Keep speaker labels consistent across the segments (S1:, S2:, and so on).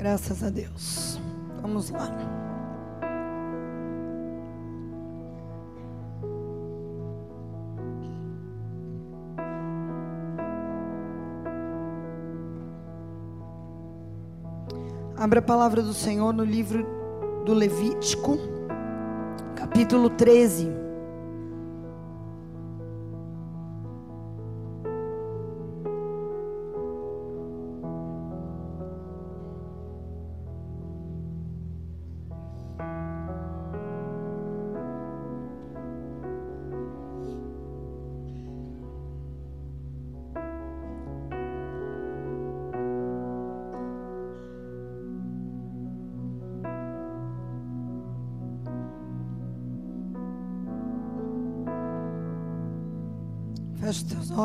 S1: Graças a Deus. Vamos lá. Abra a palavra do Senhor no livro do Levítico, capítulo 13.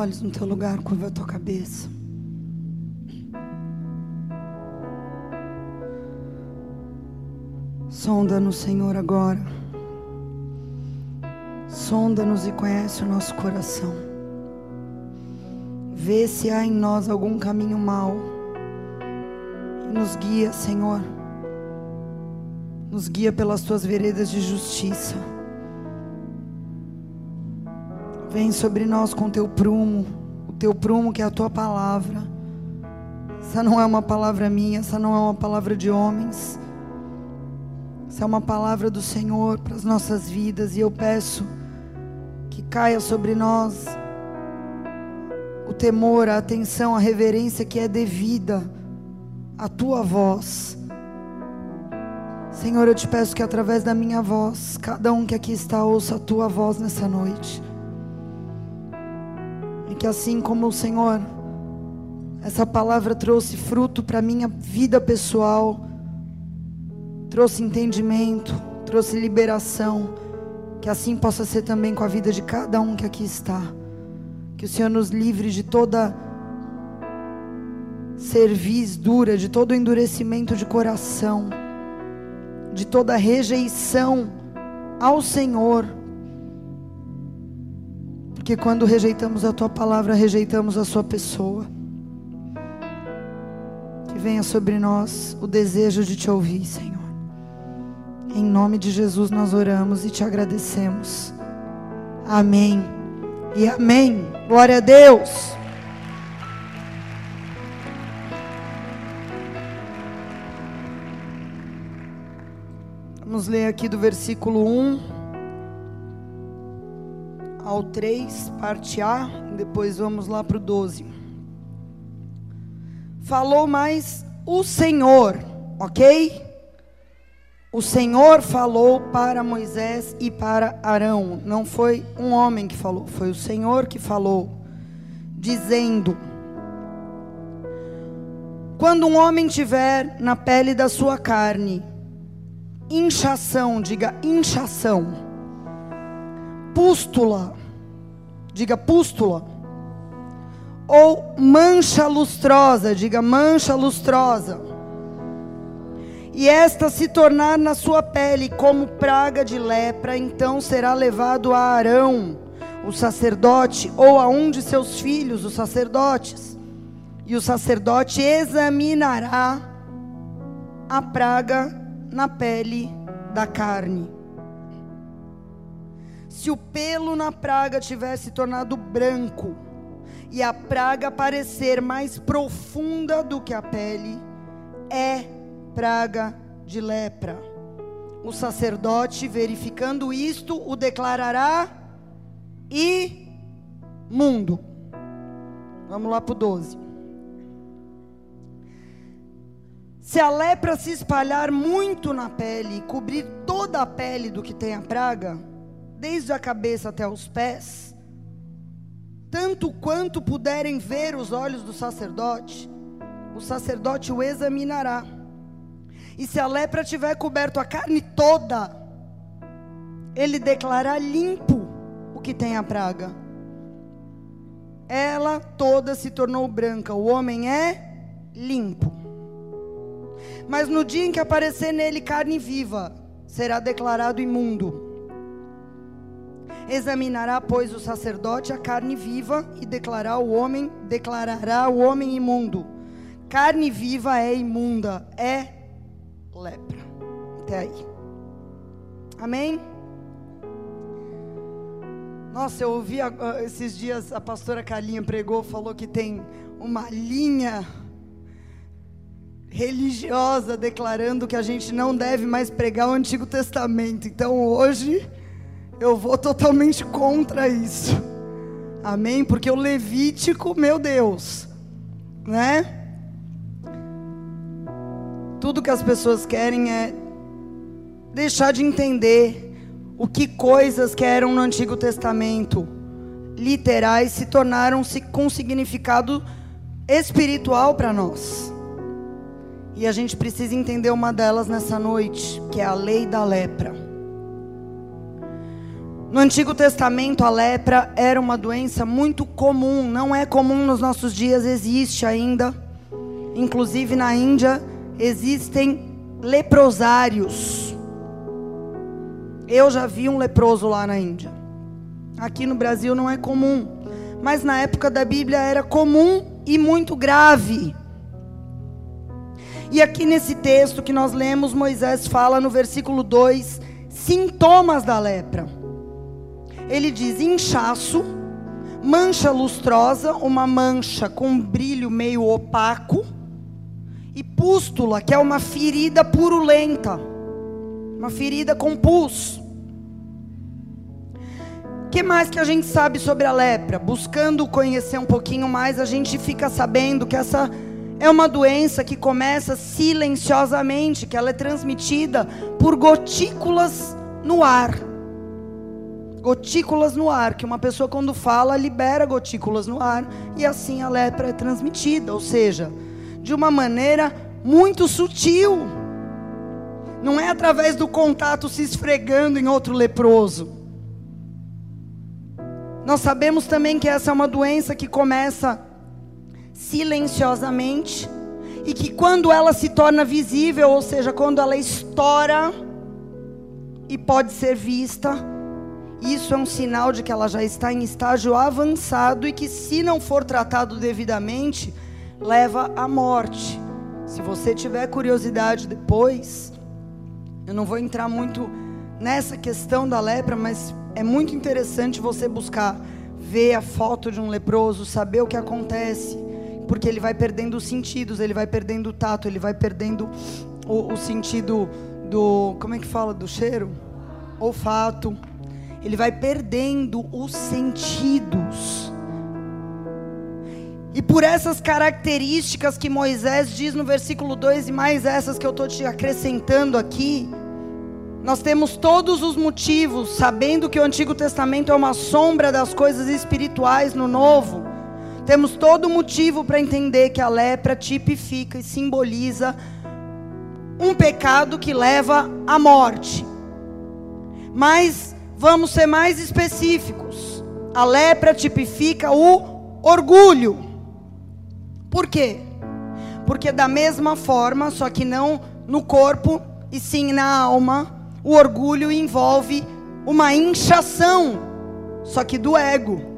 S1: Olhos no teu lugar, curva a tua cabeça. Sonda-nos, Senhor, agora. Sonda-nos e conhece o nosso coração. Vê se há em nós algum caminho mau. E nos guia, Senhor. Nos guia pelas tuas veredas de justiça. Vem sobre nós com teu prumo, o teu prumo que é a tua palavra. Essa não é uma palavra minha, essa não é uma palavra de homens. Essa é uma palavra do Senhor para as nossas vidas e eu peço que caia sobre nós o temor, a atenção, a reverência que é devida à tua voz. Senhor, eu te peço que através da minha voz, cada um que aqui está ouça a tua voz nessa noite. E que assim como o Senhor, essa palavra trouxe fruto para minha vida pessoal, trouxe entendimento, trouxe liberação, que assim possa ser também com a vida de cada um que aqui está. Que o Senhor nos livre de toda cerviz dura, de todo endurecimento de coração, de toda rejeição ao Senhor. Porque quando rejeitamos a tua palavra, rejeitamos a sua pessoa. Que venha sobre nós o desejo de te ouvir, Senhor. Em nome de Jesus nós oramos e te agradecemos. Amém. E amém. Glória a Deus. Vamos ler aqui do versículo 1 ao 3, parte A, depois vamos lá para o 12. Falou mais o Senhor, ok? O Senhor falou para Moisés e para Arão, não foi um homem que falou, foi o Senhor que falou, dizendo: Quando um homem tiver na pele da sua carne inchação, diga inchação, pústula, diga pústula, ou mancha lustrosa, diga mancha lustrosa, e esta se tornar na sua pele como praga de lepra, então será levado a Arão, o sacerdote, ou a um de seus filhos, os sacerdotes, e o sacerdote examinará a praga na pele da carne. Se o pelo na praga tivesse tornado branco e a praga parecer mais profunda do que a pele, é praga de lepra. O sacerdote, verificando isto, o declarará imundo. Vamos lá para o 12. Se a lepra se espalhar muito na pele e cobrir toda a pele do que tem a praga, desde a cabeça até os pés, tanto quanto puderem ver os olhos do sacerdote, o sacerdote o examinará. E se a lepra tiver coberto a carne toda, ele declarará limpo o que tem a praga. Ela toda se tornou branca, o homem é limpo. Mas no dia em que aparecer nele carne viva, será declarado imundo. Examinará, pois, o sacerdote a carne viva e declarará o homem, declarará o homem imundo. carne viva é imunda, é lepra. Até aí. Amém? Nossa, eu ouvi esses dias a pastora Carlinha pregou, falou que tem uma linha religiosa declarando que a gente não deve mais pregar o Antigo Testamento. Então hoje eu vou totalmente contra isso. Amém? Porque o Levítico, meu Deus, né? Tudo que as pessoas querem é deixar de entender o que coisas que eram no Antigo Testamento literais se tornaram-se com significado espiritual para nós. E a gente precisa entender uma delas nessa noite, que é a lei da lepra. No Antigo Testamento, a lepra era uma doença muito comum, não é comum nos nossos dias, existe ainda. Inclusive na Índia existem leprosários. Eu já vi um leproso lá na Índia. Aqui no Brasil não é comum, mas na época da Bíblia era comum e muito grave. E aqui nesse texto que nós lemos, Moisés fala no versículo 2 sintomas da lepra. Ele diz inchaço, mancha lustrosa, uma mancha com brilho meio opaco, e pústula, que é uma ferida purulenta, uma ferida com pus. O que mais que a gente sabe sobre a lepra? Buscando conhecer um pouquinho mais, a gente fica sabendo que essa é uma doença que começa silenciosamente, que ela é transmitida por gotículas no ar. Gotículas no ar, que uma pessoa quando fala libera gotículas no ar e assim a lepra é transmitida, ou seja, de uma maneira muito sutil. Não é através do contato se esfregando em outro leproso. Nós sabemos também que essa é uma doença que começa silenciosamente e que quando ela se torna visível, ou seja, quando ela estoura e pode ser vista, isso é um sinal de que ela já está em estágio avançado e que, se não for tratado devidamente, leva à morte. Se você tiver curiosidade depois, eu não vou entrar muito nessa questão da lepra, mas é muito interessante você buscar ver a foto de um leproso, saber o que acontece porque ele vai perdendo os sentidos, ele vai perdendo o tato, ele vai perdendo o, o sentido do. Como é que fala? Do cheiro? Olfato. Ele vai perdendo os sentidos. E por essas características que Moisés diz no versículo 2 e mais essas que eu estou te acrescentando aqui, nós temos todos os motivos, sabendo que o Antigo Testamento é uma sombra das coisas espirituais no Novo, temos todo motivo para entender que a lepra tipifica e simboliza um pecado que leva à morte. Mas vamos ser mais específicos. A lepra tipifica o orgulho. Por quê? Porque da mesma forma, só que não no corpo e sim na alma, o orgulho envolve uma inchação, só que do ego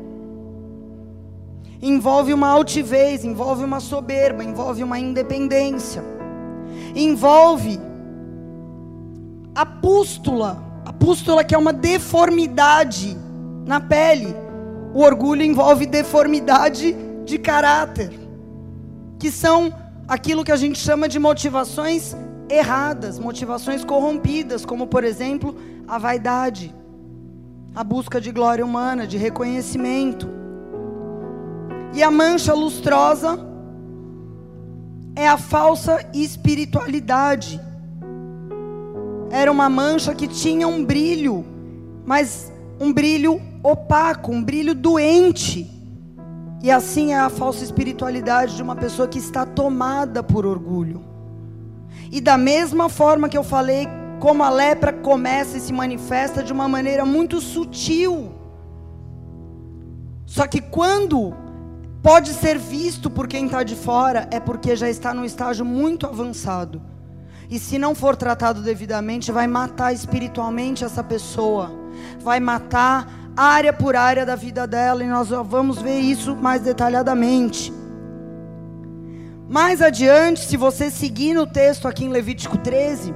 S1: envolve uma altivez, envolve uma soberba, envolve uma independência, envolve a pústula, a pústula que é uma deformidade na pele. O orgulho envolve deformidade de caráter, que são aquilo que a gente chama de motivações erradas, motivações corrompidas, como por exemplo, a vaidade, a busca de glória humana, de reconhecimento. E a mancha lustrosa é a falsa espiritualidade. Era uma mancha que tinha um brilho, mas um brilho opaco, um brilho doente. E assim é a falsa espiritualidade de uma pessoa que está tomada por orgulho. E da mesma forma que eu falei, como a lepra começa e se manifesta de uma maneira muito sutil. Só que quando pode ser visto por quem está de fora, é porque já está num estágio muito avançado. E se não for tratado devidamente, vai matar espiritualmente essa pessoa, vai matar área por área da vida dela, e nós vamos ver isso mais detalhadamente. Mais adiante, se você seguir no texto aqui em Levítico 13,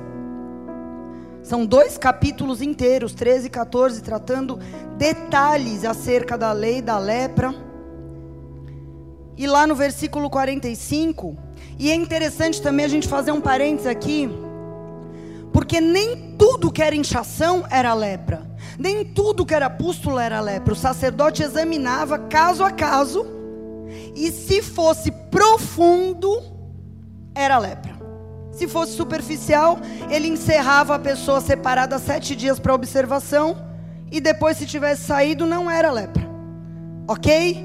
S1: são dois capítulos inteiros, 13 e 14, tratando detalhes acerca da lei da lepra. E lá no versículo 45, e é interessante também a gente fazer um parênteses aqui, porque nem tudo que era inchação era lepra, nem tudo que era pústula era lepra. O sacerdote examinava caso a caso, e se fosse profundo, era lepra. Se fosse superficial, ele encerrava a pessoa separada sete dias para observação, e depois, se tivesse saído, não era lepra. Ok?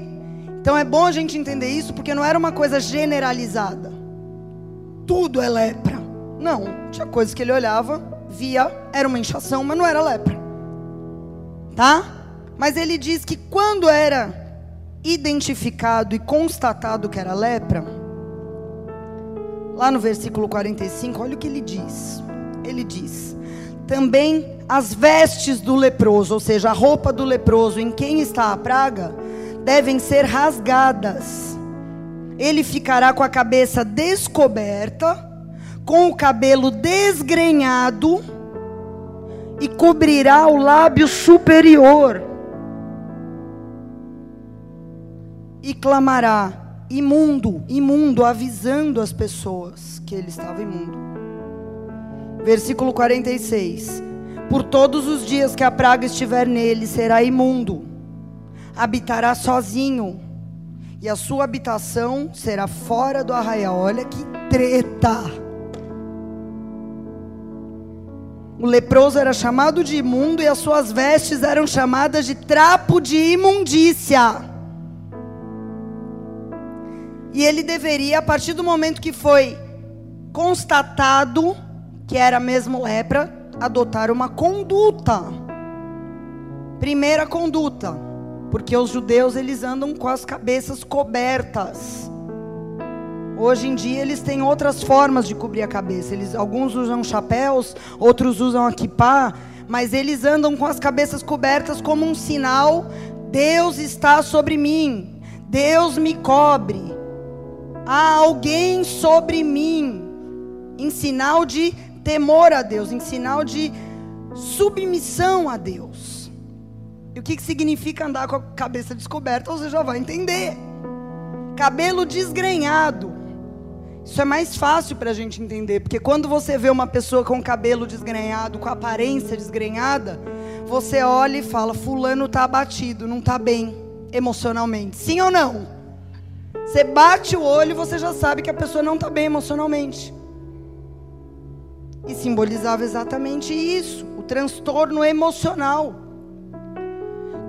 S1: Então é bom a gente entender isso, porque não era uma coisa generalizada. Tudo é lepra. Não, tinha coisas que ele olhava, via, era uma inchação, mas não era lepra. Tá? Mas ele diz que quando era identificado e constatado que era lepra, lá no versículo 45, olha o que ele diz. Ele diz: também as vestes do leproso, ou seja, a roupa do leproso em quem está a praga, devem ser rasgadas. Ele ficará com a cabeça descoberta, com o cabelo desgrenhado e cobrirá o lábio superior. E clamará: imundo, imundo, avisando as pessoas que ele estava imundo. Versículo 46: Por todos os dias que a praga estiver nele, será imundo, habitará sozinho, e a sua habitação será fora do arraial. Olha que treta! O leproso era chamado de imundo e as suas vestes eram chamadas de trapo de imundícia. E ele deveria, a partir do momento que foi constatado que era mesmo lepra, adotar uma conduta. Primeira conduta, porque os judeus eles andam com as cabeças cobertas. Hoje em dia eles têm outras formas de cobrir a cabeça. Eles, alguns usam chapéus, outros usam a mas eles andam com as cabeças cobertas como um sinal: Deus está sobre mim, Deus me cobre, há alguém sobre mim, em sinal de temor a Deus, em sinal de submissão a Deus. E o que, significa andar com a cabeça descoberta? Você já vai entender. Cabelo desgrenhado. Isso é mais fácil para a gente entender, porque quando você vê uma pessoa com cabelo desgrenhado, com aparência desgrenhada, você olha e fala: Fulano está abatido, não está bem emocionalmente. Sim ou não? Você bate o olho e você já sabe que a pessoa não está bem emocionalmente. E simbolizava exatamente isso, o transtorno emocional.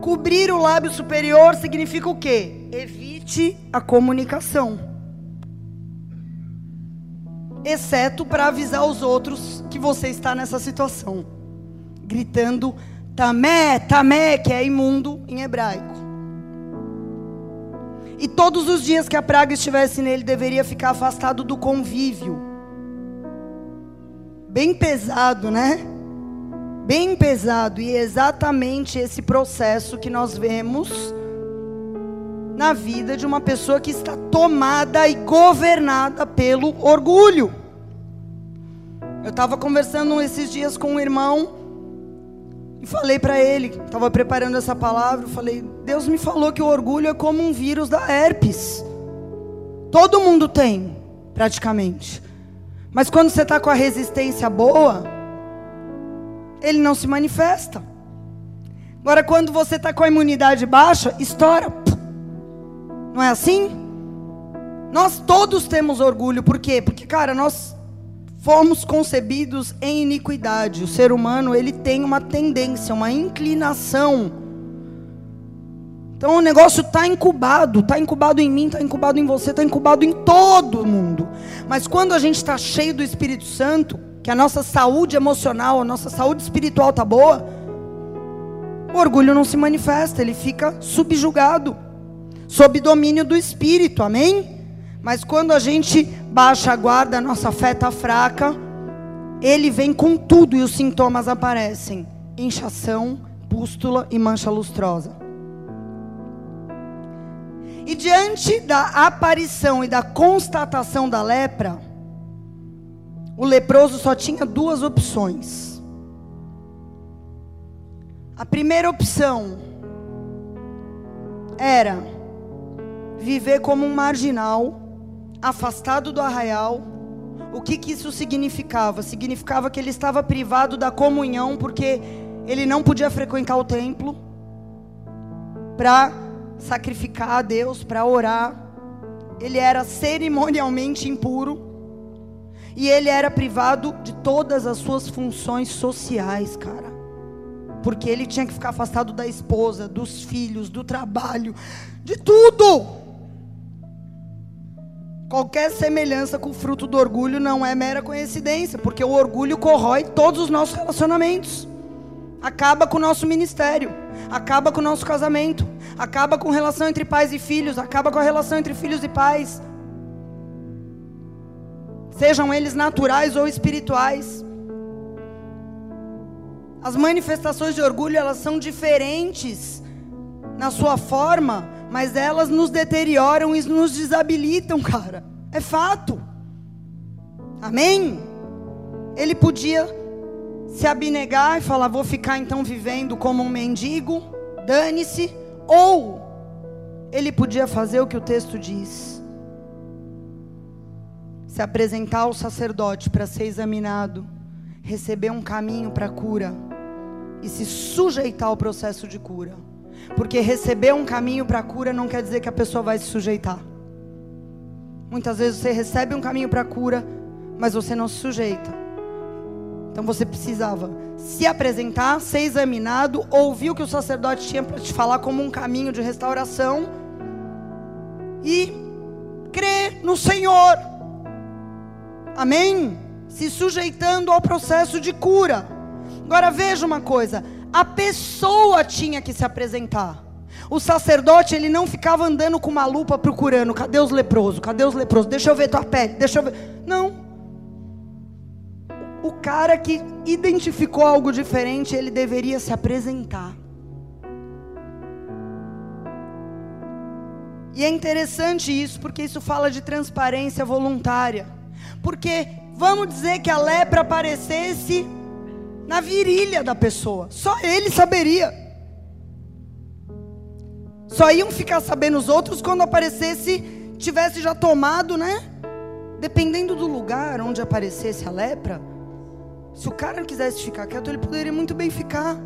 S1: Cobrir o lábio superior significa o quê? Evite a comunicação exceto para avisar os outros que você está nessa situação, gritando tamé, tamé, que é imundo em hebraico. E todos os dias que a praga estivesse nele, deveria ficar afastado do convívio. Bem pesado, né? Bem pesado. E é exatamente esse processo que nós vemos na vida de uma pessoa que está tomada e governada pelo orgulho. Eu estava conversando esses dias com um irmão e falei para ele, estava preparando essa palavra, falei: Deus me falou que o orgulho é como um vírus da herpes. Todo mundo tem, praticamente. Mas quando você está com a resistência boa, ele não se manifesta. Agora, quando você está com a imunidade baixa, estoura. Não é assim? Nós todos temos orgulho, por quê? Porque, cara, nós fomos concebidos em iniquidade. O ser humano, ele tem uma tendência, uma inclinação. Então o negócio está incubado, está incubado em mim, está incubado em você, está incubado em todo mundo. Mas quando a gente está cheio do Espírito Santo, que a nossa saúde emocional, a nossa saúde espiritual está boa, o orgulho não se manifesta, ele fica subjugado sob domínio do Espírito, amém? Mas quando a gente baixa a guarda, a nossa fé está fraca, ele vem com tudo e os sintomas aparecem: inchação, pústula e mancha lustrosa. E diante da aparição e da constatação da lepra, o leproso só tinha duas opções. A primeira opção era viver como um marginal, afastado do arraial. O que, que isso significava? Significava que ele estava privado da comunhão, porque ele não podia frequentar o templo para sacrificar a Deus, para orar. Ele era cerimonialmente impuro. E ele era privado de todas as suas funções sociais, cara. Porque ele tinha que ficar afastado da esposa, dos filhos, do trabalho, de tudo. Qualquer semelhança com o fruto do orgulho não é mera coincidência, porque o orgulho corrói todos os nossos relacionamentos. Acaba com o nosso ministério, acaba com o nosso casamento, acaba com a relação entre pais e filhos, acaba com a relação entre filhos e pais. Sejam eles naturais ou espirituais. As manifestações de orgulho, elas são diferentes na sua forma, mas elas nos deterioram e nos desabilitam, cara. É fato. Amém? Ele podia se abnegar e falar: vou ficar então vivendo como um mendigo, dane-se. Ou ele podia fazer o que o texto diz: se apresentar ao sacerdote para ser examinado, receber um caminho para cura e se sujeitar ao processo de cura. Porque receber um caminho para cura não quer dizer que a pessoa vai se sujeitar. Muitas vezes você recebe um caminho para cura, mas você não se sujeita. Então você precisava se apresentar, ser examinado, ouvir o que o sacerdote tinha para te falar como um caminho de restauração e crer no Senhor. Amém? Se sujeitando ao processo de cura. Agora veja uma coisa: a pessoa tinha que se apresentar. O sacerdote, ele não ficava andando com uma lupa procurando, cadê os leprosos? Cadê os leprosos? Deixa eu ver tua pele, deixa eu ver. Não. O cara que identificou algo diferente, ele deveria se apresentar. E é interessante isso, porque isso fala de transparência voluntária. Porque vamos dizer que a lepra aparecesse na virilha da pessoa. Só ele saberia. Só iam ficar sabendo os outros quando aparecesse, tivesse já tomado, né? Dependendo do lugar onde aparecesse a lepra, se o cara quisesse ficar quieto, ele poderia muito bem ficar.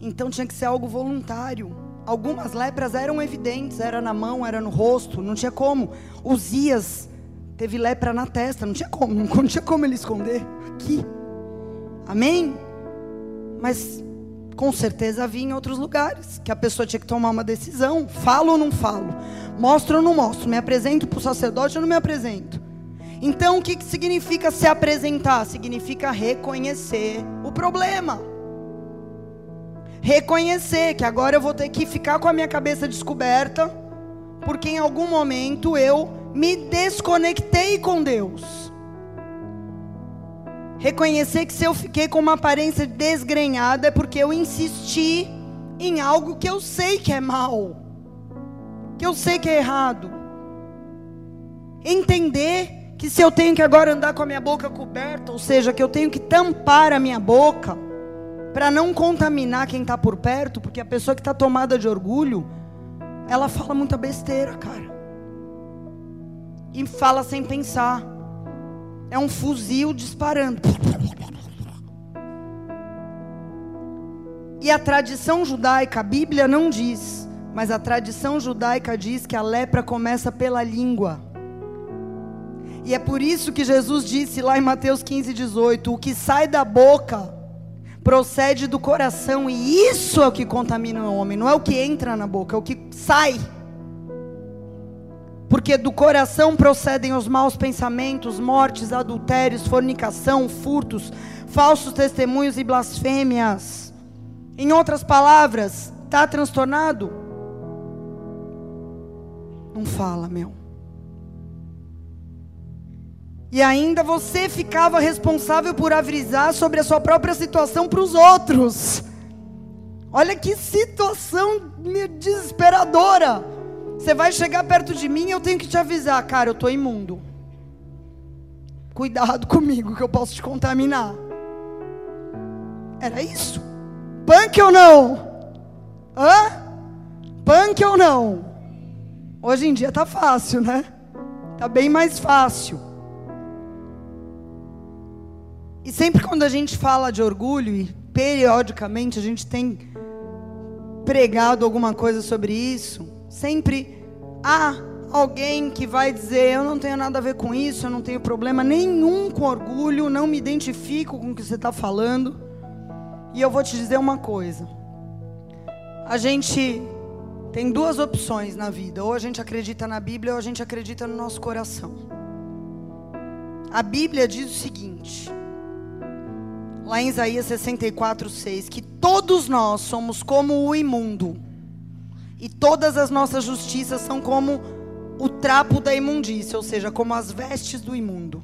S1: Então tinha que ser algo voluntário. Algumas lepras eram evidentes, era na mão, era no rosto, não tinha como. Uzias teve lepra na testa, não tinha como, não tinha como ele esconder aqui. Amém? Mas com certeza havia em outros lugares que a pessoa tinha que tomar uma decisão: falo ou não falo, mostro ou não mostro, me apresento para o sacerdote ou não me apresento. Então, o que, que significa se apresentar? Significa reconhecer o problema. Reconhecer que agora eu vou ter que ficar com a minha cabeça descoberta, porque em algum momento eu me desconectei com Deus. Reconhecer que se eu fiquei com uma aparência desgrenhada é porque eu insisti em algo que eu sei que é mal, que eu sei que é errado. Entender que se eu tenho que agora andar com a minha boca coberta, ou seja, que eu tenho que tampar a minha boca, para não contaminar quem está por perto, porque a pessoa que está tomada de orgulho, ela fala muita besteira, cara e fala sem pensar. É um fuzil disparando. E a tradição judaica, a Bíblia não diz, mas a tradição judaica diz que a lepra começa pela língua. E é por isso que Jesus disse lá em Mateus 15, 18: o que sai da boca procede do coração, e isso é o que contamina o homem, não é o que entra na boca, é o que sai. Porque do coração procedem os maus pensamentos, mortes, adultérios, fornicação, furtos, falsos testemunhos e blasfêmias. Em outras palavras, está transtornado? Não fala, meu. E ainda você ficava responsável por avisar sobre a sua própria situação para os outros. Olha que situação desesperadora. Você vai chegar perto de mim, eu tenho que te avisar, cara, eu tô imundo. Cuidado comigo que eu posso te contaminar. Era isso? Punk ou não? Hã? Punk ou não? Hoje em dia tá fácil, né? Tá bem mais fácil. E sempre quando a gente fala de orgulho, e periodicamente a gente tem pregado alguma coisa sobre isso, sempre há alguém que vai dizer: Eu não tenho nada a ver com isso, eu não tenho problema nenhum com orgulho, não me identifico com o que você está falando. E eu vou te dizer uma coisa: a gente tem duas opções na vida, ou a gente acredita na Bíblia ou a gente acredita no nosso coração. A Bíblia diz o seguinte: lá em Isaías 64, 6, que todos nós somos como o imundo, e todas as nossas justiças são como o trapo da imundícia, ou seja, como as vestes do imundo.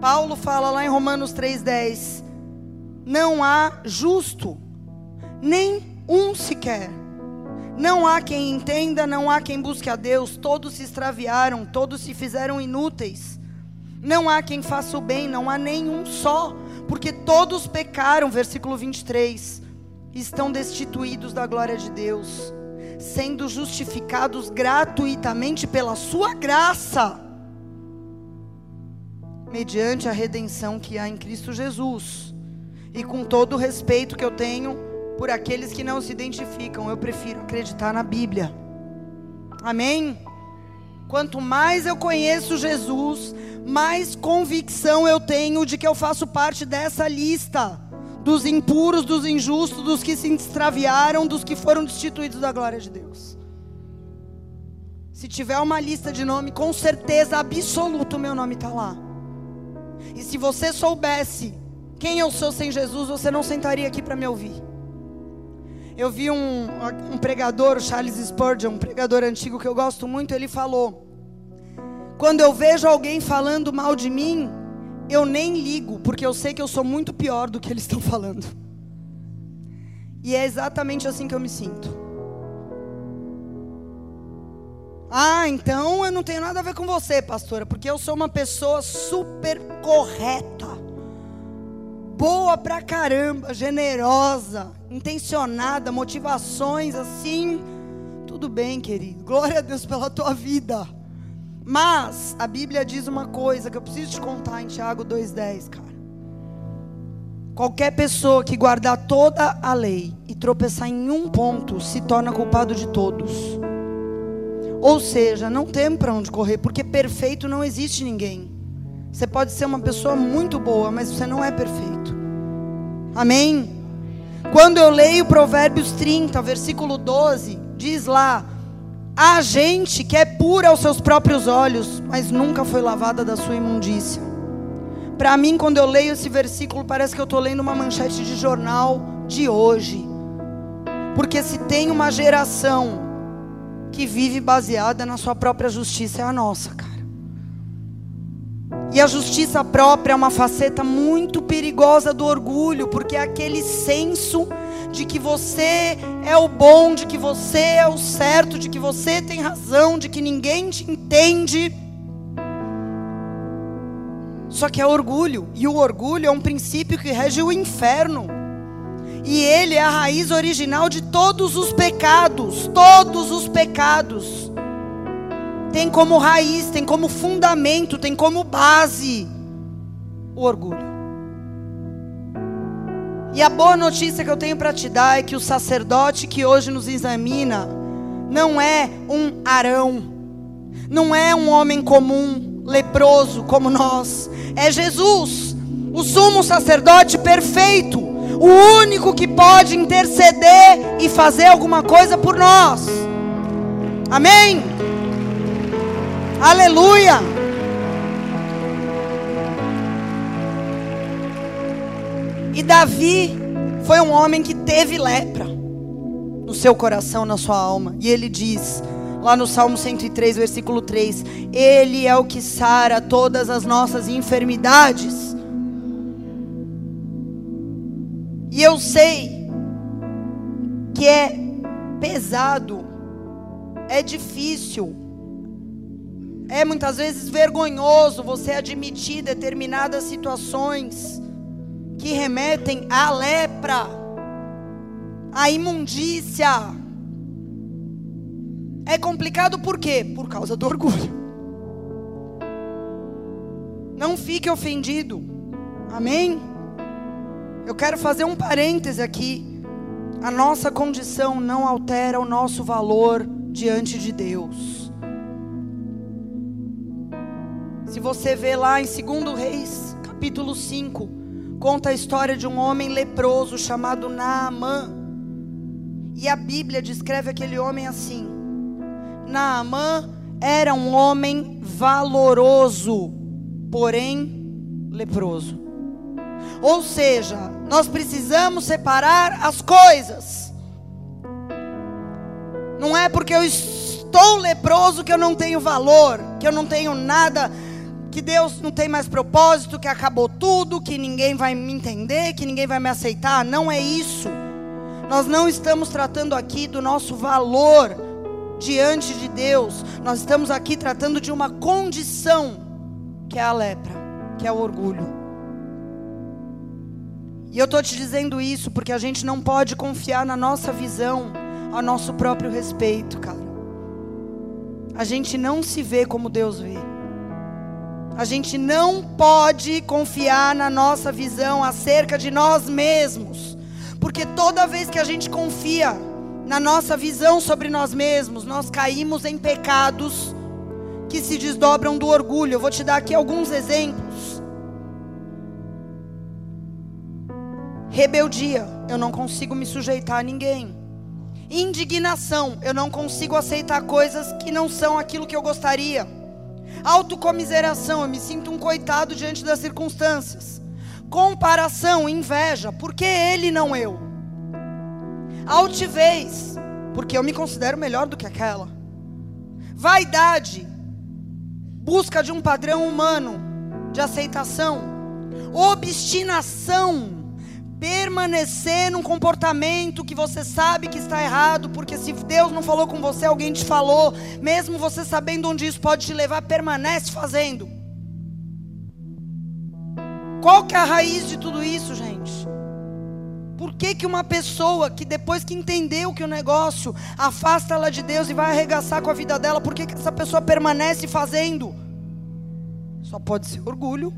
S1: Paulo fala lá em Romanos 3,10: Não há justo, nem um sequer. Não há quem entenda, não há quem busque a Deus. Todos se extraviaram, todos se fizeram inúteis. Não há quem faça o bem, não há nenhum só, porque todos pecaram, versículo 23, estão destituídos da glória de Deus, sendo justificados gratuitamente pela sua graça, mediante a redenção que há em Cristo Jesus. E com todo o respeito que eu tenho por aqueles que não se identificam, eu prefiro acreditar na Bíblia. Amém? Quanto mais eu conheço Jesus, mais convicção eu tenho de que eu faço parte dessa lista dos impuros, dos injustos, dos que se extraviaram, dos que foram destituídos da glória de Deus. Se tiver uma lista de nome, com certeza absoluta o meu nome está lá. E se você soubesse quem eu sou sem Jesus, você não sentaria aqui para me ouvir. Eu vi um, um pregador, Charles Spurgeon, um pregador antigo que eu gosto muito, ele falou: Quando eu vejo alguém falando mal de mim, eu nem ligo, porque eu sei que eu sou muito pior do que eles estão falando. E é exatamente assim que eu me sinto. Ah, então eu não tenho nada a ver com você, pastora, porque eu sou uma pessoa super correta boa pra caramba, generosa, intencionada, motivações assim. Tudo bem, querido. Glória a Deus pela tua vida. Mas a Bíblia diz uma coisa que eu preciso te contar em Tiago 2:10, cara. Qualquer pessoa que guardar toda a lei e tropeçar em um ponto se torna culpado de todos. Ou seja, não tem para onde correr, porque perfeito não existe ninguém. Você pode ser uma pessoa muito boa, mas você não é perfeito. Amém? Quando eu leio Provérbios 30, versículo 12, diz lá: Há gente que é pura aos seus próprios olhos, mas nunca foi lavada da sua imundícia. Para mim, quando eu leio esse versículo, parece que eu estou lendo uma manchete de jornal de hoje. Porque se tem uma geração que vive baseada na sua própria justiça, é a nossa, cara. E a justiça própria é uma faceta muito perigosa do orgulho, porque é aquele senso de que você é o bom, de que você é o certo, de que você tem razão, de que ninguém te entende. Só que é orgulho, e o orgulho é um princípio que rege o inferno. E ele é a raiz original de todos os pecados, todos os pecados tem como raiz, tem como fundamento, tem como base o orgulho. E a boa notícia que eu tenho para te dar é que o sacerdote que hoje nos examina não é um Arão, não é um homem comum, leproso como nós, é Jesus, o sumo sacerdote perfeito, o único que pode interceder e fazer alguma coisa por nós. Amém? Aleluia! E Davi foi um homem que teve lepra no seu coração, na sua alma. E ele diz, lá no Salmo 103, versículo 3: Ele é o que sara todas as nossas enfermidades. E eu sei que é pesado, é difícil, é muitas vezes vergonhoso você admitir determinadas situações que remetem à lepra, à imundícia. É complicado por quê? Por causa do orgulho. Não fique ofendido. Amém? Eu quero fazer um parêntese aqui. A nossa condição não altera o nosso valor diante de Deus. Se você vê lá em 2 Reis, capítulo 5, conta a história de um homem leproso chamado Naamã. E a Bíblia descreve aquele homem assim: Naamã era um homem valoroso porém leproso. Ou seja, nós precisamos separar as coisas. Não é porque eu estou leproso que eu não tenho valor, que eu não tenho nada, que Deus não tem mais propósito, que acabou tudo, que ninguém vai me entender, que ninguém vai me aceitar. Não é isso. Nós não estamos tratando aqui do nosso valor diante de Deus. Nós estamos aqui tratando de uma condição que é a lepra, que é o orgulho. E eu estou te dizendo isso porque a gente não pode confiar na nossa visão a nosso próprio respeito, cara. A gente não se vê como Deus vê. A gente não pode confiar na nossa visão acerca de nós mesmos. Porque toda vez que a gente confia na nossa visão sobre nós mesmos, nós caímos em pecados que se desdobram do orgulho. Eu vou te dar aqui alguns exemplos. Rebeldia, eu não consigo me sujeitar a ninguém. Indignação, eu não consigo aceitar coisas que não são aquilo que eu gostaria. Autocomiseração, eu me sinto um coitado diante das circunstâncias. Comparação, inveja, por que ele não eu? Altivez, porque eu me considero melhor do que aquela. Vaidade, busca de um padrão humano de aceitação, obstinação, permanecer num comportamento que você sabe que está errado, porque se Deus não falou com você, alguém te falou, mesmo você sabendo onde isso pode te levar, permanece fazendo. Qual que é a raiz de tudo isso, gente? Por que, que uma pessoa que depois que entendeu que o negócio afasta ela de Deus e vai arregaçar com a vida dela, por que, que essa pessoa permanece fazendo? Só pode ser orgulho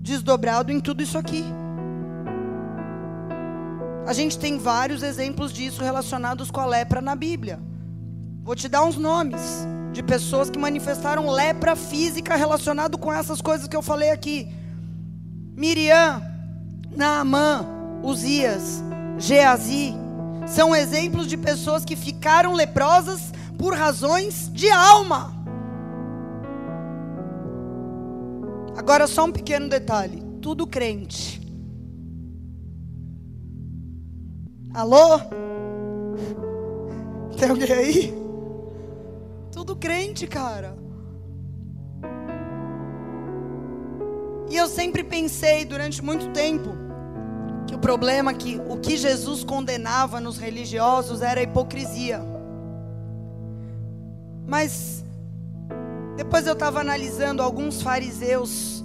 S1: desdobrado em tudo isso aqui. A gente tem vários exemplos disso relacionados com a lepra na Bíblia. Vou te dar uns nomes de pessoas que manifestaram lepra física relacionado com essas coisas que eu falei aqui. Miriam, Naamã, Uzias, Geazi, são exemplos de pessoas que ficaram leprosas por razões de alma. Agora só um pequeno detalhe, tudo crente. Alô? Tem alguém aí? Tudo crente, cara. E eu sempre pensei durante muito tempo que o problema é que o que Jesus condenava nos religiosos era a hipocrisia. Mas depois eu estava analisando alguns fariseus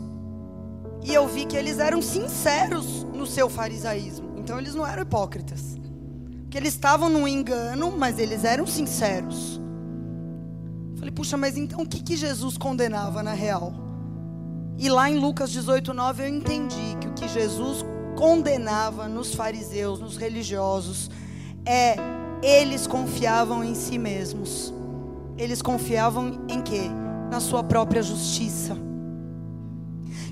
S1: e eu vi que eles eram sinceros no seu farisaísmo. Então eles não eram hipócritas. Que eles estavam no engano, mas eles eram sinceros. Falei, puxa, mas então o que, que Jesus condenava na real? E lá em Lucas 18, 9 eu entendi que o que Jesus condenava nos fariseus, nos religiosos, é eles confiavam em si mesmos. Eles confiavam em quê? Na sua própria justiça.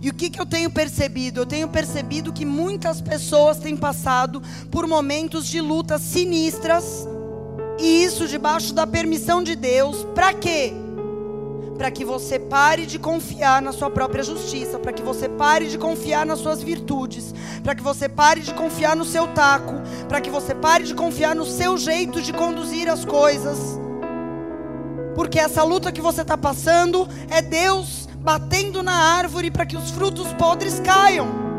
S1: E o que, que eu tenho percebido? Eu tenho percebido que muitas pessoas têm passado por momentos de lutas sinistras, e isso debaixo da permissão de Deus, para quê? para que você pare de confiar na sua própria justiça, para que você pare de confiar nas suas virtudes, para que você pare de confiar no seu taco, para que você pare de confiar no seu jeito de conduzir as coisas. Porque essa luta que você está passando é Deus batendo na árvore para que os frutos podres caiam.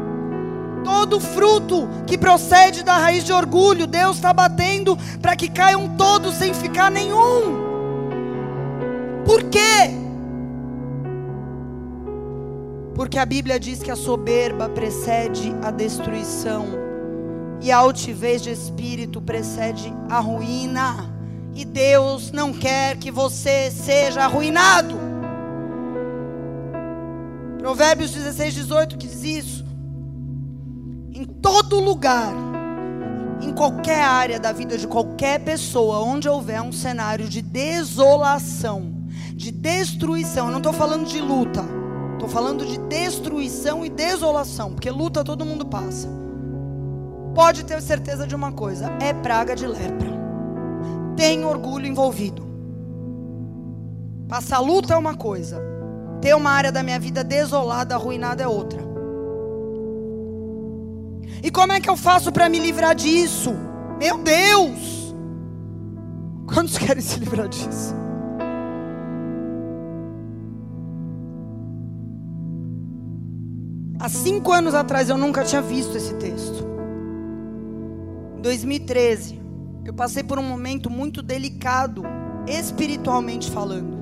S1: todo fruto que procede da raiz de orgulho, Deus está batendo para que caiam todos sem ficar nenhum. Por quê? Porque a Bíblia diz que a soberba precede a destruição e a altivez de espírito precede a ruína. E Deus não quer que você seja arruinado. Provérbios 16, 18 que diz isso. Em todo lugar, em qualquer área da vida de qualquer pessoa, onde houver um cenário de desolação, de destruição. Eu não estou falando de luta. Estou falando de destruição e desolação. Porque luta todo mundo passa. Pode ter certeza de uma coisa: é praga de lepra. Tem orgulho envolvido. Passar luta é uma coisa. Ter uma área da minha vida desolada, arruinada é outra. E como é que eu faço para me livrar disso? Meu Deus! Quantos querem se livrar disso? Há cinco anos atrás eu nunca tinha visto esse texto. Em 2013, eu passei por um momento muito delicado, espiritualmente falando.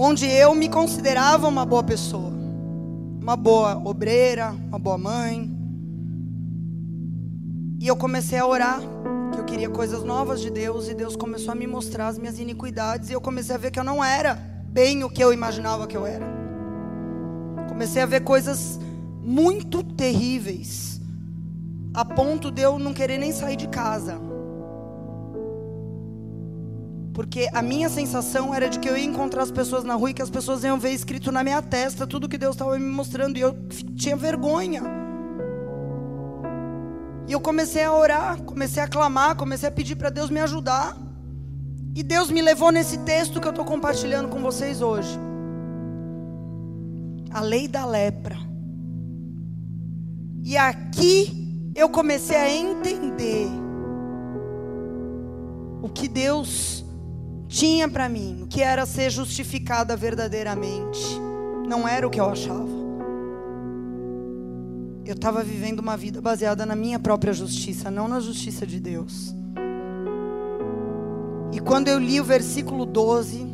S1: Onde eu me considerava uma boa pessoa, uma boa obreira, uma boa mãe. E eu comecei a orar, que eu queria coisas novas de Deus, e Deus começou a me mostrar as minhas iniquidades, e eu comecei a ver que eu não era bem o que eu imaginava que eu era. Comecei a ver coisas muito terríveis, a ponto de eu não querer nem sair de casa. Porque a minha sensação era de que eu ia encontrar as pessoas na rua e que as pessoas iam ver escrito na minha testa tudo que Deus estava me mostrando e eu tinha vergonha. E eu comecei a orar, comecei a clamar, comecei a pedir para Deus me ajudar. E Deus me levou nesse texto que eu estou compartilhando com vocês hoje a lei da lepra. E aqui eu comecei a entender o que Deus tinha para mim, o que era ser justificada verdadeiramente. Não era o que eu achava. Eu estava vivendo uma vida baseada na minha própria justiça, não na justiça de Deus. E quando eu li o versículo 12,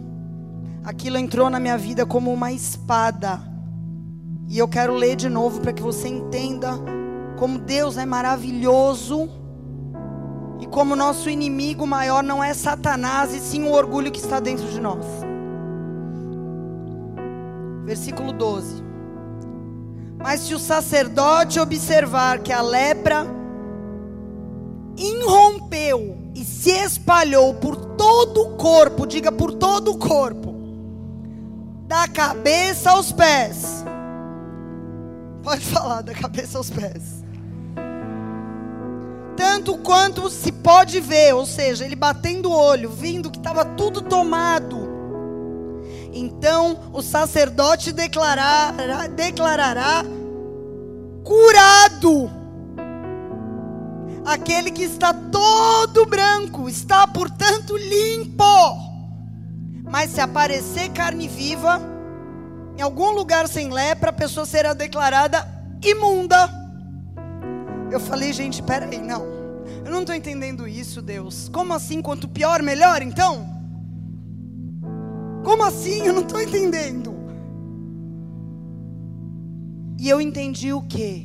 S1: aquilo entrou na minha vida como uma espada e eu quero ler de novo para que você entenda como Deus é maravilhoso e como nosso inimigo maior não é Satanás e sim o orgulho que está dentro de nós. Versículo 12. Mas se o sacerdote observar que a lepra irrompeu e se espalhou por todo o corpo, diga por todo o corpo, da cabeça aos pés, Pode falar, da cabeça aos pés. Tanto quanto se pode ver, ou seja, ele batendo o olho, vindo que estava tudo tomado. Então o sacerdote declarará, declarará curado. Aquele que está todo branco, está portanto limpo. Mas se aparecer carne viva, em algum lugar sem lepra, a pessoa será declarada imunda. Eu falei, gente, peraí, não. Eu não estou entendendo isso, Deus. Como assim? Quanto pior, melhor, então? Como assim? Eu não estou entendendo. E eu entendi o quê?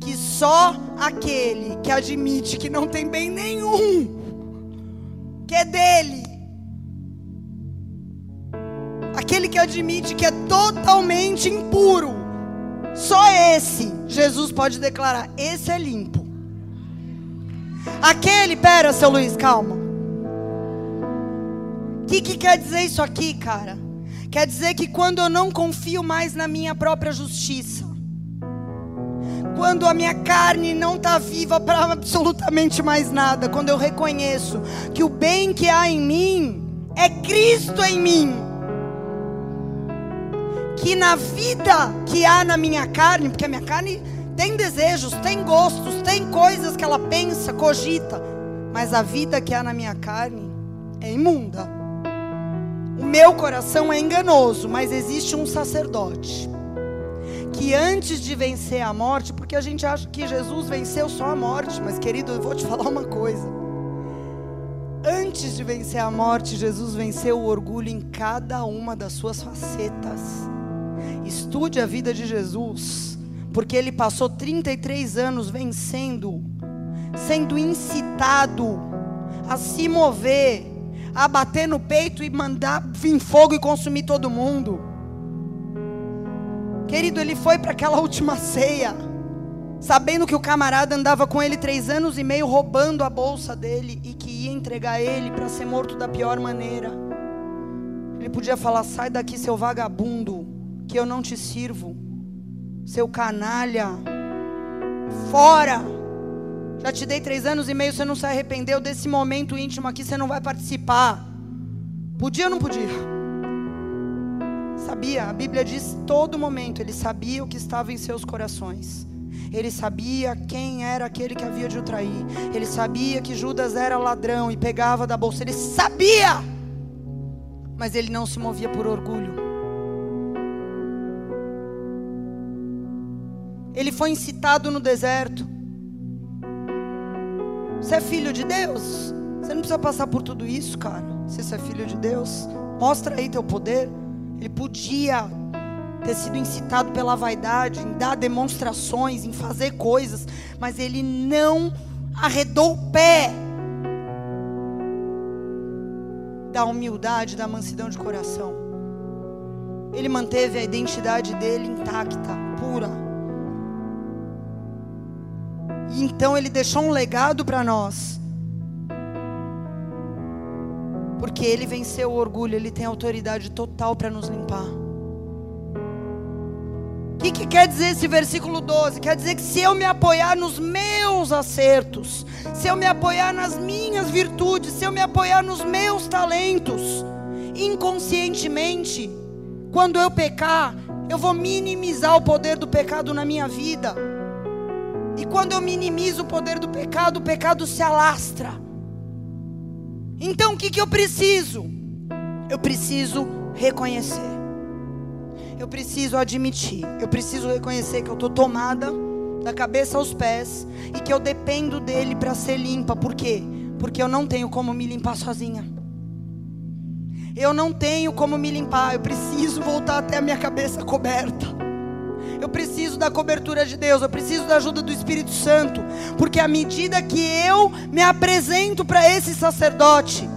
S1: Que só aquele que admite que não tem bem nenhum, que é dele, aquele que admite que é totalmente impuro, só esse Jesus pode declarar: esse é limpo. Aquele, pera, seu Luiz, calma. O que, que quer dizer isso aqui, cara? Quer dizer que quando eu não confio mais na minha própria justiça, quando a minha carne não está viva para absolutamente mais nada, quando eu reconheço que o bem que há em mim é Cristo em mim que na vida que há na minha carne, porque a minha carne tem desejos, tem gostos, tem coisas que ela pensa, cogita, mas a vida que há na minha carne é imunda. O meu coração é enganoso, mas existe um sacerdote que antes de vencer a morte, porque a gente acha que Jesus venceu só a morte, mas querido, eu vou te falar uma coisa. Antes de vencer a morte, Jesus venceu o orgulho em cada uma das suas facetas. Estude a vida de Jesus, porque ele passou 33 anos vencendo, sendo incitado a se mover, a bater no peito e mandar vir fogo e consumir todo mundo. Querido, ele foi para aquela última ceia, sabendo que o camarada andava com ele três anos e meio roubando a bolsa dele e que ia entregar ele para ser morto da pior maneira. Ele podia falar: sai daqui, seu vagabundo, que eu não te sirvo, seu canalha, fora. Já te dei três anos e meio, você não se arrependeu desse momento íntimo aqui, você não vai participar. Podia ou não podia? Sabia, a Bíblia diz todo momento, ele sabia o que estava em seus corações. Ele sabia quem era aquele que havia de o trair. Ele sabia que Judas era ladrão e pegava da bolsa. Ele sabia! Mas ele não se movia por orgulho. Ele foi incitado no deserto. Você é filho de Deus? Você não precisa passar por tudo isso, cara. Se você é filho de Deus, mostra aí teu poder. Ele podia ter sido incitado pela vaidade, em dar demonstrações, em fazer coisas, mas ele não arredou o pé da humildade, da mansidão de coração. Ele manteve a identidade dele intacta, pura. E então ele deixou um legado para nós porque ele venceu o orgulho, ele tem autoridade total para nos limpar. O que, que quer dizer esse versículo 12? Quer dizer que se eu me apoiar nos meus acertos, se eu me apoiar nas minhas virtudes, se eu me apoiar nos meus talentos, inconscientemente, quando eu pecar, eu vou minimizar o poder do pecado na minha vida. E quando eu minimizo o poder do pecado, o pecado se alastra. Então o que, que eu preciso? Eu preciso reconhecer. Eu preciso admitir. Eu preciso reconhecer que eu estou tomada da cabeça aos pés e que eu dependo dele para ser limpa. Por quê? Porque eu não tenho como me limpar sozinha. Eu não tenho como me limpar. Eu preciso voltar até a minha cabeça coberta. Eu preciso da cobertura de Deus, eu preciso da ajuda do Espírito Santo, porque à medida que eu me apresento para esse sacerdote,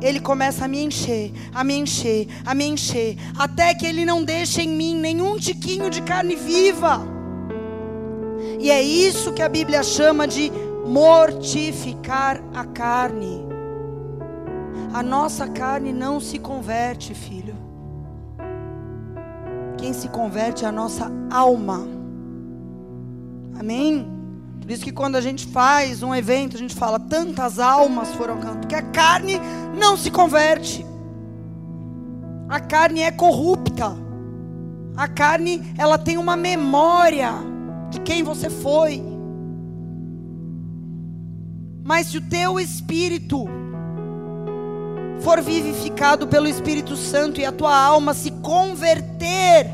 S1: ele começa a me encher, a me encher, a me encher, até que ele não deixe em mim nenhum tiquinho de carne viva. E é isso que a Bíblia chama de mortificar a carne. A nossa carne não se converte, filho quem se converte é a nossa alma. Amém? Por isso que quando a gente faz um evento, a gente fala, tantas almas foram alcançadas, porque a carne não se converte. A carne é corrupta. A carne, ela tem uma memória de quem você foi. Mas se o teu espírito for vivificado pelo Espírito Santo e a tua alma se converter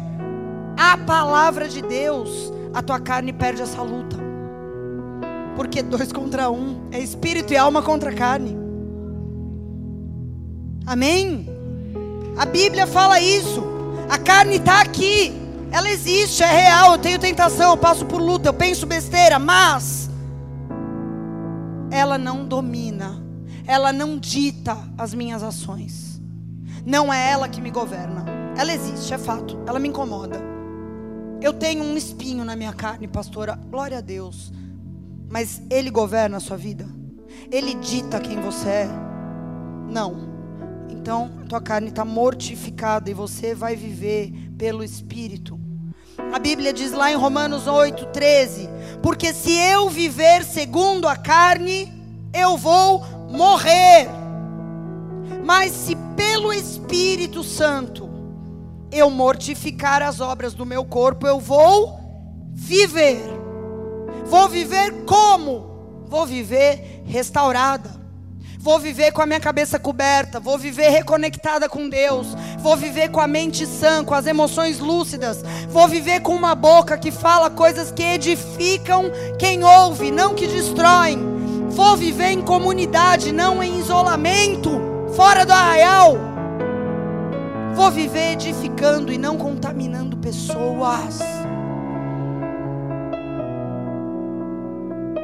S1: à palavra de Deus, a tua carne perde essa luta. Porque dois contra um é espírito e alma contra carne. Amém? A Bíblia fala isso. A carne está aqui. Ela existe, é real. Eu tenho tentação, eu passo por luta, eu penso besteira, mas ela não domina ela não dita as minhas ações. Não é ela que me governa. Ela existe, é fato. Ela me incomoda. Eu tenho um espinho na minha carne, pastora. Glória a Deus. Mas Ele governa a sua vida? Ele dita quem você é? Não. Então, tua carne está mortificada e você vai viver pelo Espírito. A Bíblia diz lá em Romanos 8, 13: Porque se eu viver segundo a carne, eu vou morrer. Mas se pelo Espírito Santo eu mortificar as obras do meu corpo, eu vou viver. Vou viver como? Vou viver restaurada. Vou viver com a minha cabeça coberta, vou viver reconectada com Deus, Vou viver com a mente sã, com as emoções lúcidas. Vou viver com uma boca que fala coisas que edificam quem ouve, não que destroem. Vou viver em comunidade, não em isolamento, fora do arraial. Vou viver edificando e não contaminando pessoas.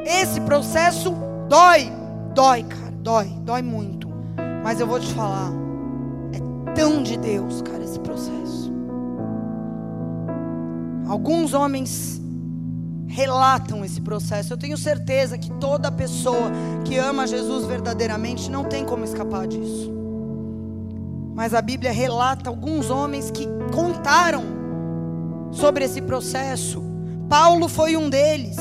S1: Esse processo dói, dói, cara, dói, dói muito. Mas eu vou te falar, é tão de Deus, cara, esse processo. Alguns homens relatam esse processo. Eu tenho certeza que toda pessoa que ama Jesus verdadeiramente não tem como escapar disso. Mas a Bíblia relata alguns homens que contaram sobre esse processo. Paulo foi um deles.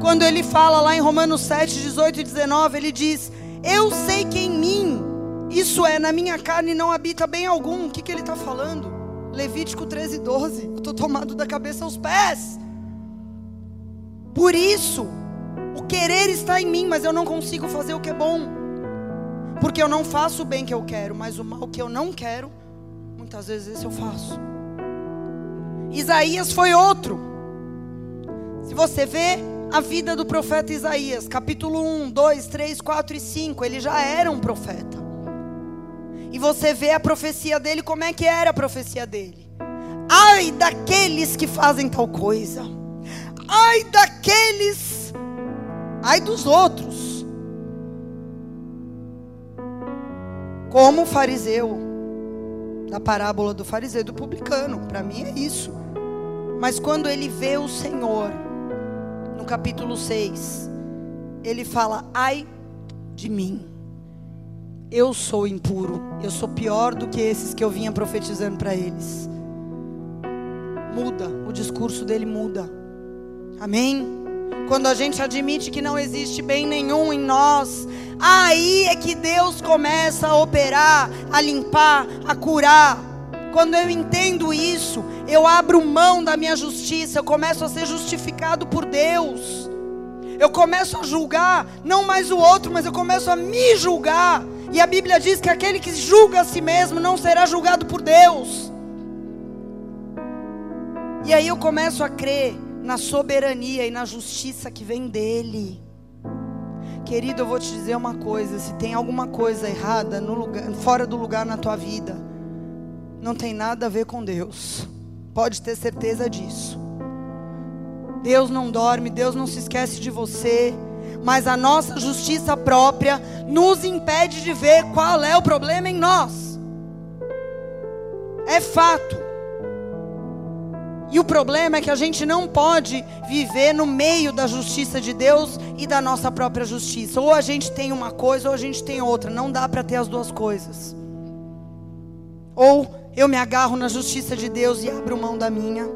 S1: Quando ele fala lá em Romanos 7, 18 e 19, ele diz: Eu sei que em mim, isso é, na minha carne não habita bem algum. O que, que ele está falando? Levítico 13, 12. Eu estou tomado da cabeça aos pés. Por isso, o querer está em mim, mas eu não consigo fazer o que é bom. Porque eu não faço o bem que eu quero, mas o mal que eu não quero, muitas vezes esse eu faço. Isaías foi outro. Se você vê a vida do profeta Isaías, capítulo 1, 2, 3, 4 e 5, ele já era um profeta. E você vê a profecia dele, como é que era a profecia dele? Ai daqueles que fazem tal coisa. Ai daqueles. Ai dos outros. Como o fariseu, da parábola do fariseu e do publicano, para mim é isso. Mas quando ele vê o Senhor, no capítulo 6, ele fala: Ai de mim, eu sou impuro, eu sou pior do que esses que eu vinha profetizando para eles. Muda, o discurso dele muda. Amém? Quando a gente admite que não existe bem nenhum em nós, aí é que Deus começa a operar, a limpar, a curar. Quando eu entendo isso, eu abro mão da minha justiça, eu começo a ser justificado por Deus. Eu começo a julgar não mais o outro, mas eu começo a me julgar. E a Bíblia diz que aquele que julga a si mesmo não será julgado por Deus. E aí eu começo a crer na soberania e na justiça que vem dele. Querido, eu vou te dizer uma coisa: se tem alguma coisa errada no lugar, fora do lugar na tua vida, não tem nada a ver com Deus. Pode ter certeza disso. Deus não dorme, Deus não se esquece de você, mas a nossa justiça própria nos impede de ver qual é o problema em nós. É fato. E o problema é que a gente não pode viver no meio da justiça de Deus e da nossa própria justiça. Ou a gente tem uma coisa ou a gente tem outra. Não dá para ter as duas coisas. Ou eu me agarro na justiça de Deus e abro mão da minha.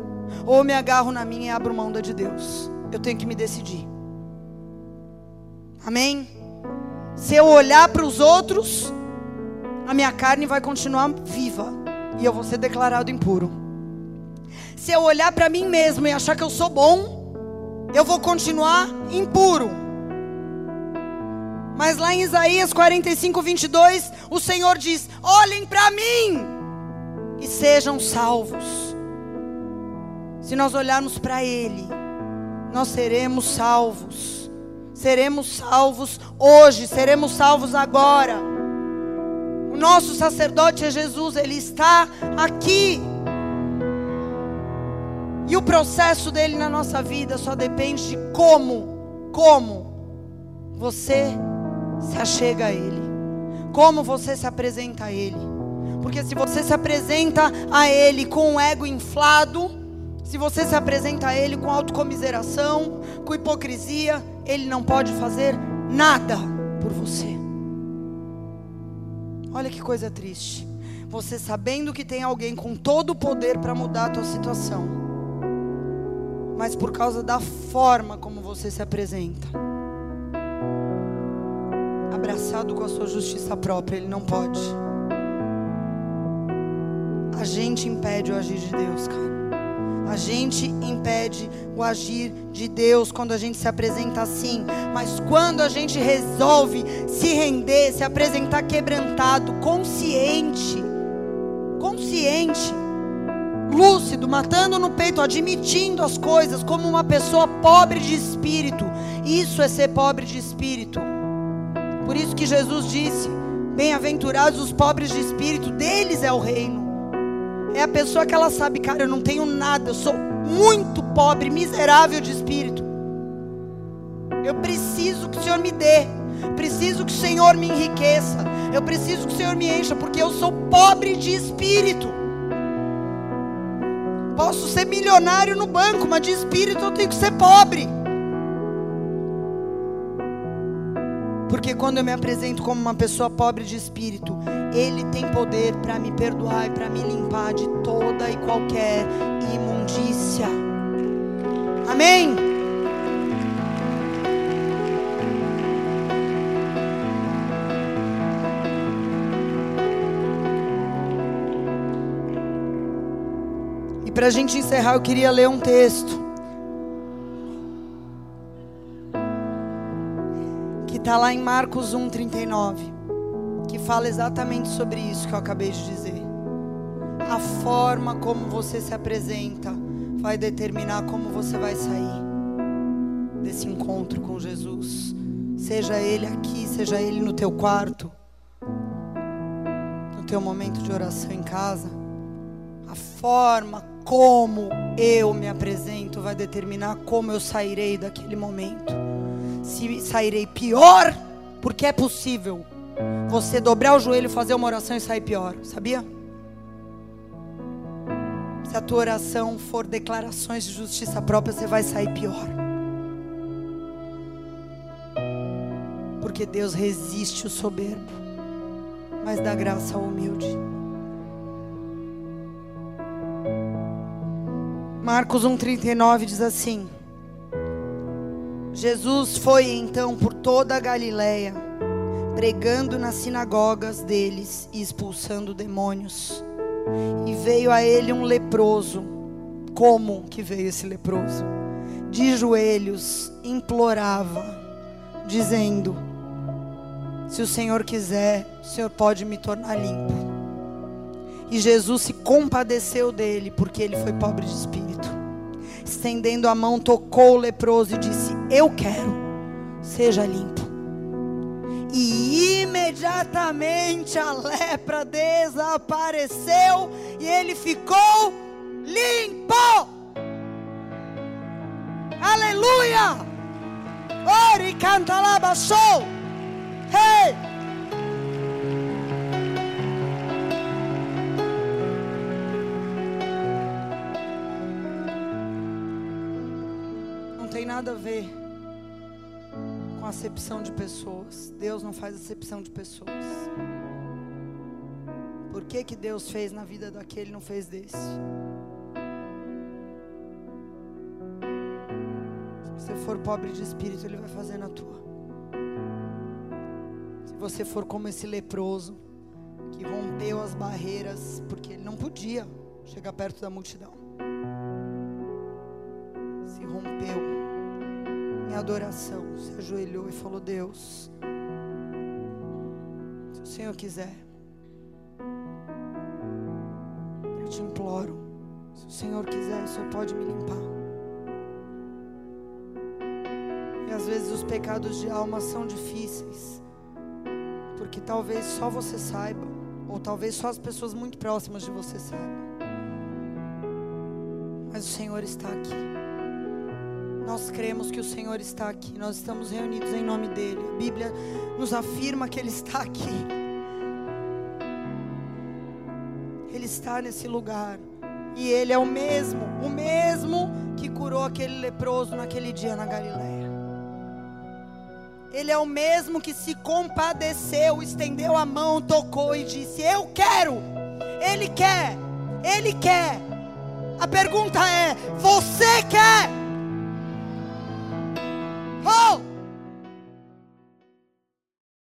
S1: Ou eu me agarro na minha e abro mão da de Deus. Eu tenho que me decidir. Amém? Se eu olhar para os outros, a minha carne vai continuar viva. E eu vou ser declarado impuro se eu olhar para mim mesmo e achar que eu sou bom, eu vou continuar impuro. Mas lá em Isaías 45, 22, o Senhor diz: Olhem para mim e sejam salvos. Se nós olharmos para Ele, nós seremos salvos. Seremos salvos hoje, seremos salvos agora. O nosso sacerdote é Jesus, Ele está aqui. E o processo dele na nossa vida só depende de como, como você se achega a ele. Como você se apresenta a ele. Porque se você se apresenta a ele com o ego inflado, se você se apresenta a ele com autocomiseração, com hipocrisia, ele não pode fazer nada por você. Olha que coisa triste. Você sabendo que tem alguém com todo o poder para mudar a tua situação mas por causa da forma como você se apresenta. Abraçado com a sua justiça própria, ele não pode. A gente impede o agir de Deus, cara. A gente impede o agir de Deus quando a gente se apresenta assim. Mas quando a gente resolve se render, se apresentar quebrantado, consciente, consciente doido, matando no peito, admitindo as coisas como uma pessoa pobre de espírito. Isso é ser pobre de espírito. Por isso que Jesus disse: Bem-aventurados os pobres de espírito, deles é o reino. É a pessoa que ela sabe, cara, eu não tenho nada, eu sou muito pobre, miserável de espírito. Eu preciso que o Senhor me dê, preciso que o Senhor me enriqueça, eu preciso que o Senhor me encha, porque eu sou pobre de espírito. Posso ser milionário no banco, mas de espírito eu tenho que ser pobre. Porque quando eu me apresento como uma pessoa pobre de espírito, Ele tem poder para me perdoar e para me limpar de toda e qualquer imundícia. Amém? Para a gente encerrar, eu queria ler um texto. Está lá em Marcos 1,39, que fala exatamente sobre isso que eu acabei de dizer. A forma como você se apresenta vai determinar como você vai sair desse encontro com Jesus. Seja ele aqui, seja ele no teu quarto, no teu momento de oração em casa. A forma como eu me apresento vai determinar como eu sairei daquele momento se sairei pior, porque é possível você dobrar o joelho, fazer uma oração e sair pior, sabia? Se a tua oração for declarações de justiça própria, você vai sair pior. Porque Deus resiste o soberbo, mas dá graça ao humilde. Marcos 1,39 diz assim: Jesus foi então por toda a Galiléia, pregando nas sinagogas deles e expulsando demônios. E veio a ele um leproso. Como que veio esse leproso? De joelhos, implorava, dizendo: Se o Senhor quiser, o Senhor pode me tornar limpo. E Jesus se compadeceu dele, porque ele foi pobre de espírito estendendo a mão, tocou o leproso e disse: Eu quero, seja limpo. E imediatamente a lepra desapareceu e ele ficou limpo. Aleluia! Ore canta lá, baixou. Hey! Com acepção de pessoas. Deus não faz acepção de pessoas. Por que, que Deus fez na vida daquele não fez desse? Se você for pobre de espírito, Ele vai fazer na tua. Se você for como esse leproso, que rompeu as barreiras, porque ele não podia chegar perto da multidão. Adoração, se ajoelhou e falou: Deus, se o Senhor quiser, eu te imploro, se o Senhor quiser, o Senhor pode me limpar. E às vezes os pecados de alma são difíceis, porque talvez só você saiba, ou talvez só as pessoas muito próximas de você saibam. Mas o Senhor está aqui. Nós cremos que o Senhor está aqui. Nós estamos reunidos em nome dEle. A Bíblia nos afirma que Ele está aqui. Ele está nesse lugar. E Ele é o mesmo, o mesmo que curou aquele leproso naquele dia na Galileia. Ele é o mesmo que se compadeceu, estendeu a mão, tocou e disse: Eu quero. Ele quer, Ele quer. A pergunta é: